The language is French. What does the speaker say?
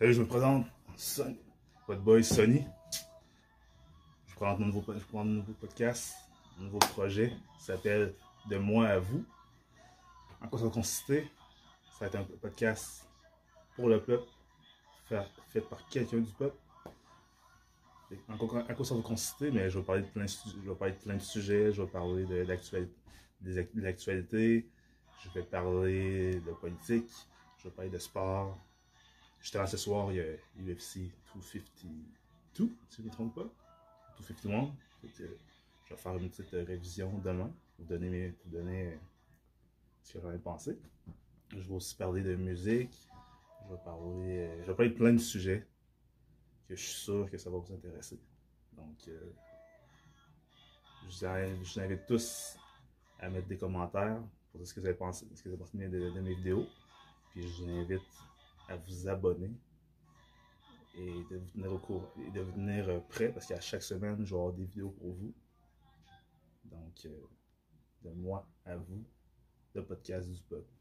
je me présente, Sonny, votre boy Sonny. Je présente un nouveau podcast, un nouveau projet, ça s'appelle De moi à vous. En quoi ça va consister? Ça va être un podcast pour le peuple, fait, par quelqu'un du peuple. En quoi, ça va consister? Mais je vais parler de plein de, sujets, je vais parler de l'actualité, je vais parler de politique, je vais parler de sport. Justement, ce soir, il y a UFC 252, si je ne me trompe pas. 251. Fait que je vais faire une petite euh, révision demain pour donner, donner euh, ce que j'en ai pensé. Je vais aussi parler de musique. Je vais parler, euh, je vais parler de plein de sujets que je suis sûr que ça va vous intéresser. Donc, je, vous invite, tous à mettre des commentaires pour dire ce que vous avez pensé, ce que vous avez pensé de mes vidéos. Puis je vous invite à vous abonner et de vous tenir au courant et de venir euh, prêt parce qu'à chaque semaine, je vais avoir des vidéos pour vous. Donc, euh, de moi à vous, le podcast du peuple,